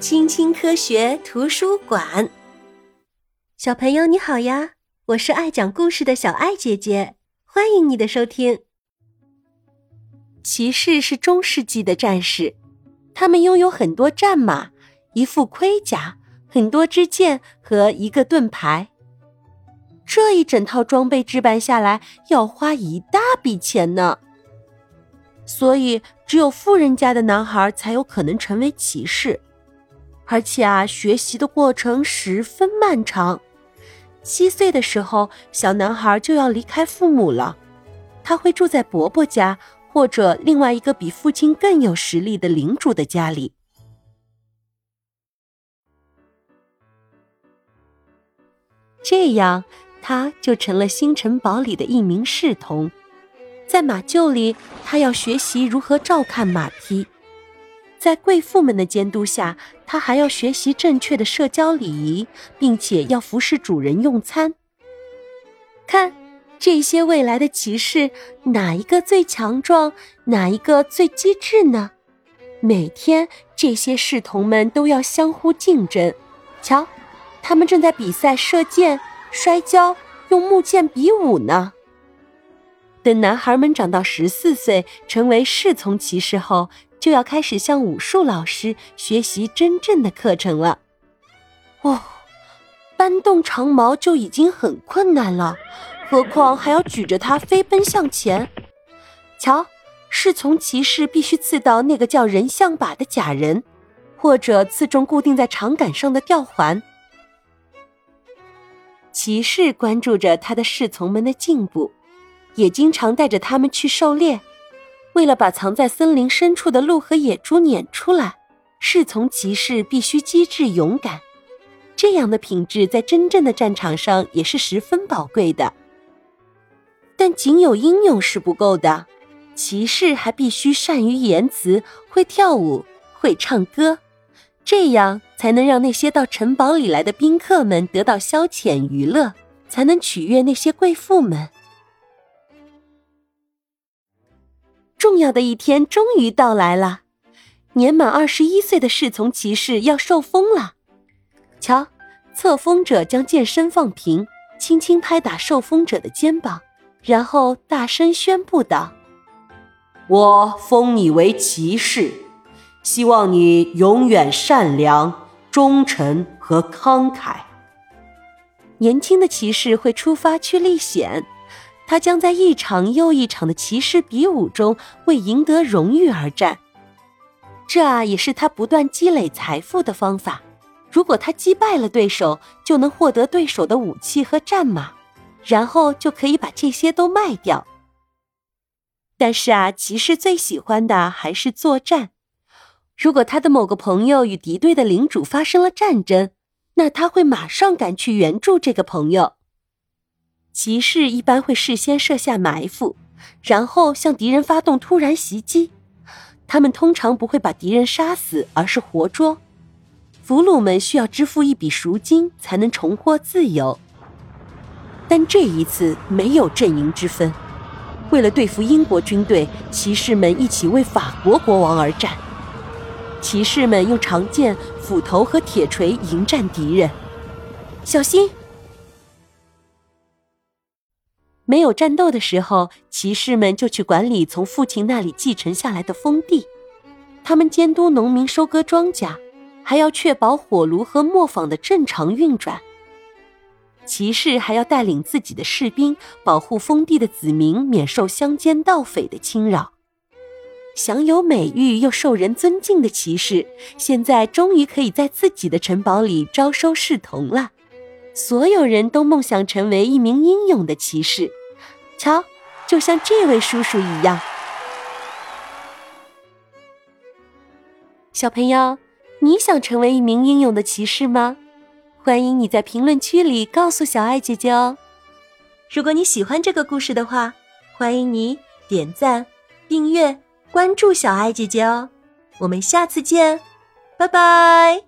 青青科学图书馆，小朋友你好呀！我是爱讲故事的小爱姐姐，欢迎你的收听。骑士是中世纪的战士，他们拥有很多战马、一副盔甲、很多支箭和一个盾牌。这一整套装备置办下来要花一大笔钱呢。所以，只有富人家的男孩才有可能成为骑士，而且啊，学习的过程十分漫长。七岁的时候，小男孩就要离开父母了，他会住在伯伯家或者另外一个比父亲更有实力的领主的家里。这样，他就成了新城堡里的一名侍童。在马厩里，他要学习如何照看马匹；在贵妇们的监督下，他还要学习正确的社交礼仪，并且要服侍主人用餐。看，这些未来的骑士，哪一个最强壮，哪一个最机智呢？每天，这些侍童们都要相互竞争。瞧，他们正在比赛射箭、摔跤、用木剑比武呢。等男孩们长到十四岁，成为侍从骑士后，就要开始向武术老师学习真正的课程了。哦，搬动长矛就已经很困难了，何况还要举着它飞奔向前。瞧，侍从骑士必须刺到那个叫人像靶的假人，或者刺中固定在长杆上的吊环。骑士关注着他的侍从们的进步。也经常带着他们去狩猎，为了把藏在森林深处的鹿和野猪撵出来，侍从骑士必须机智勇敢。这样的品质在真正的战场上也是十分宝贵的。但仅有英勇是不够的，骑士还必须善于言辞，会跳舞，会唱歌，这样才能让那些到城堡里来的宾客们得到消遣娱乐，才能取悦那些贵妇们。重要的一天终于到来了，年满二十一岁的侍从骑士要受封了。瞧，册封者将剑身放平，轻轻拍打受封者的肩膀，然后大声宣布道：“我封你为骑士，希望你永远善良、忠诚和慷慨。”年轻的骑士会出发去历险。他将在一场又一场的骑士比武中为赢得荣誉而战，这啊也是他不断积累财富的方法。如果他击败了对手，就能获得对手的武器和战马，然后就可以把这些都卖掉。但是啊，骑士最喜欢的还是作战。如果他的某个朋友与敌对的领主发生了战争，那他会马上赶去援助这个朋友。骑士一般会事先设下埋伏，然后向敌人发动突然袭击。他们通常不会把敌人杀死，而是活捉。俘虏们需要支付一笔赎金才能重获自由。但这一次没有阵营之分。为了对付英国军队，骑士们一起为法国国王而战。骑士们用长剑、斧头和铁锤迎战敌人。小心！没有战斗的时候，骑士们就去管理从父亲那里继承下来的封地。他们监督农民收割庄稼，还要确保火炉和磨坊的正常运转。骑士还要带领自己的士兵，保护封地的子民免受乡间盗匪的侵扰。享有美誉又受人尊敬的骑士，现在终于可以在自己的城堡里招收侍童了。所有人都梦想成为一名英勇的骑士。瞧，就像这位叔叔一样。小朋友，你想成为一名英勇的骑士吗？欢迎你在评论区里告诉小爱姐姐哦。如果你喜欢这个故事的话，欢迎你点赞、订阅、关注小爱姐姐哦。我们下次见，拜拜。